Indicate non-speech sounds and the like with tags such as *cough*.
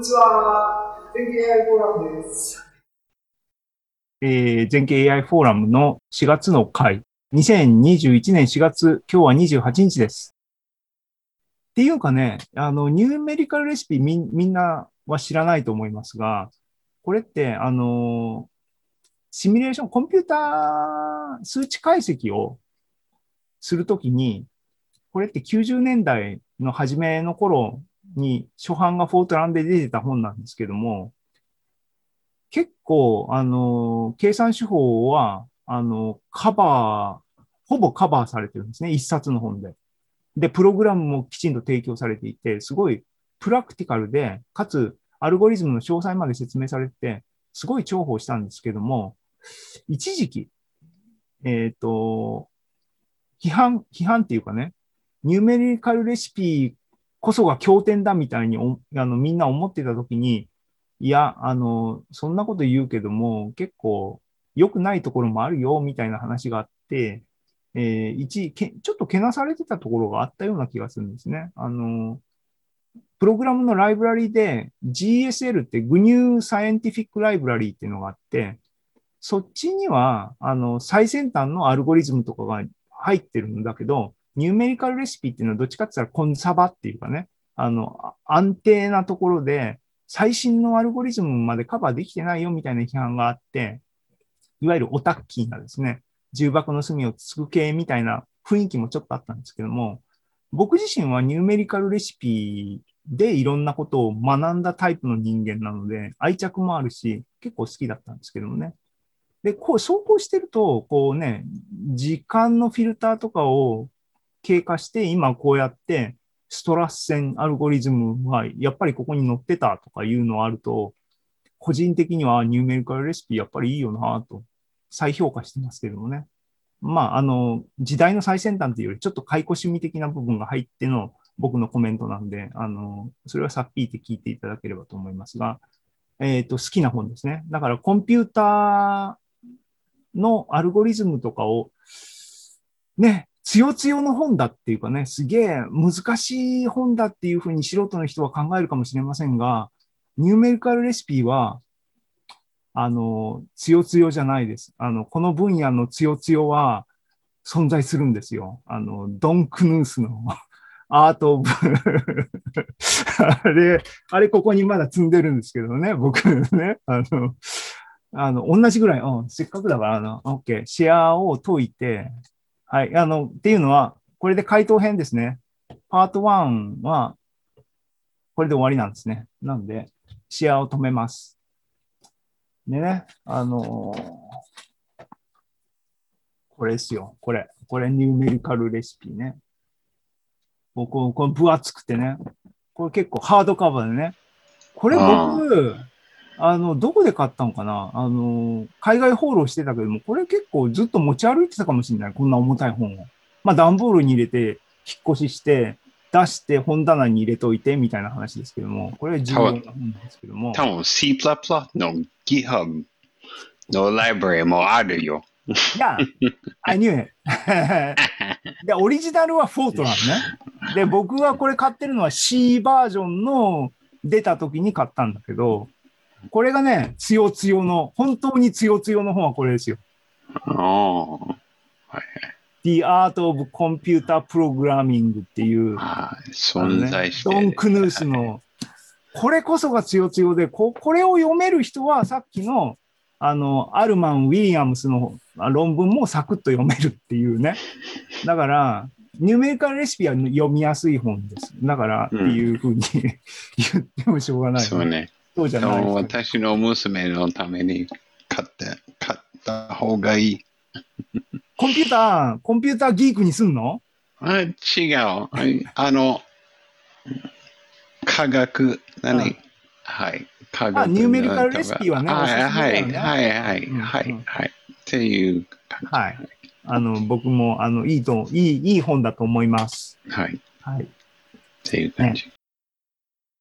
にちは。全経 AI フォーラムです。えー、全経 AI フォーラムの4月の回。2021年4月、今日は28日です。っていうかね、あの、ニューメリカルレシピみみんなは知らないと思いますが、これって、あの、シミュレーション、コンピューター数値解析をするときに、これって90年代の初めの頃に初版がフォートランで出てた本なんですけども、結構、あの、計算手法は、あの、カバー、ほぼカバーされてるんですね。一冊の本で。で、プログラムもきちんと提供されていて、すごいプラクティカルで、かつ、アルゴリズムの詳細まで説明されて、すごい重宝したんですけども、一時期、えっ、と、批判、批判っていうかね、ニューメリカルレシピこそが経典だみたいにあのみんな思ってたときに、いや、あの、そんなこと言うけども、結構良くないところもあるよ、みたいな話があって、えー一、ちょっとけなされてたところがあったような気がするんですね。あの、プログラムのライブラリで GSL って GNU Scientific Library っていうのがあって、そっちには、あの、最先端のアルゴリズムとかが入ってるんだけど、ニューメリカルレシピっていうのはどっちかって言ったらコンサバっていうかね、あの、安定なところで、最新のアルゴリズムまでカバーできてないよみたいな批判があって、いわゆるオタッキーなですね、重箱の隅をつく系みたいな雰囲気もちょっとあったんですけども、僕自身はニューメリカルレシピでいろんなことを学んだタイプの人間なので、愛着もあるし、結構好きだったんですけどもね。で、こう、走行してると、こうね、時間のフィルターとかを経過して、今こうやって、ストラッセンアルゴリズムは、やっぱりここに載ってたとかいうのあると、個人的にはニューメリカルレシピやっぱりいいよなと、再評価してますけどもね。まあ、あの、時代の最先端というより、ちょっと解雇趣味的な部分が入っての僕のコメントなんで、あの、それはさっぴいて聞いていただければと思いますが、えっ、と、好きな本ですね。だからコンピューターのアルゴリズムとかを、ね、つよつよの本だっていうかね、すげえ難しい本だっていうふうに素人の人は考えるかもしれませんが、ニューメリカルレシピは、あの、つよつよじゃないです。あの、この分野のつよつよは存在するんですよ。あの、ドン・クヌースの *laughs* アート・オブあれ、あれここにまだ積んでるんですけどね、僕ね、あの、あの、同じぐらい、うん、せっかくだから、あの、OK、シェアを解いて、はい、あの、っていうのは、これで回答編ですね。パート1は、これで終わりなんですね。なんで、シェアを止めます。でね、あのこれですよ。これ。これニューメリカルレシピね。こここれ分厚くてね。これ結構ハードカバーでね。これ僕、あの、どこで買ったのかな？あの、海外放浪してたけども、これ結構ずっと持ち歩いてたかもしれない。こんな重たい本を。まあ、段ボールに入れて、引っ越しして、出して本棚に入れといてみたいな話ですけども、これ重要な本なんですけども。多分 C++ の GitHub のライブラリもあるよ。いや、I knew it. で、オリジナルはフォートランね。で、僕はこれ買ってるのは C バージョンの出た時に買ったんだけど、これがね、つよつよの、本当につよつよの本はこれですよ。おー The Art of Computer Programming っていう、あーあの存ね在してドン・クヌースの、これこそがつよつよで、ここれを読める人はさっきの、あの、アルマン・ウィリアムスのあ論文もサクッと読めるっていうね。だから、ニューメリカルレシピは読みやすい本です。だから、っていうふうに言ってもしょうがない、そうね。そうじゃない。私の娘のために買って、買った方がいい。コンピューター、コンピューターギークにすんの？あ違う。ああの、科学、何？はい。科学あニューメリカルレシピはねはい、はい、はい、はい、うんはいうん、はい。っていう。はい。あの、僕も、あの、いいと、いい、いい本だと思います。はい。っはい。ていう感じ。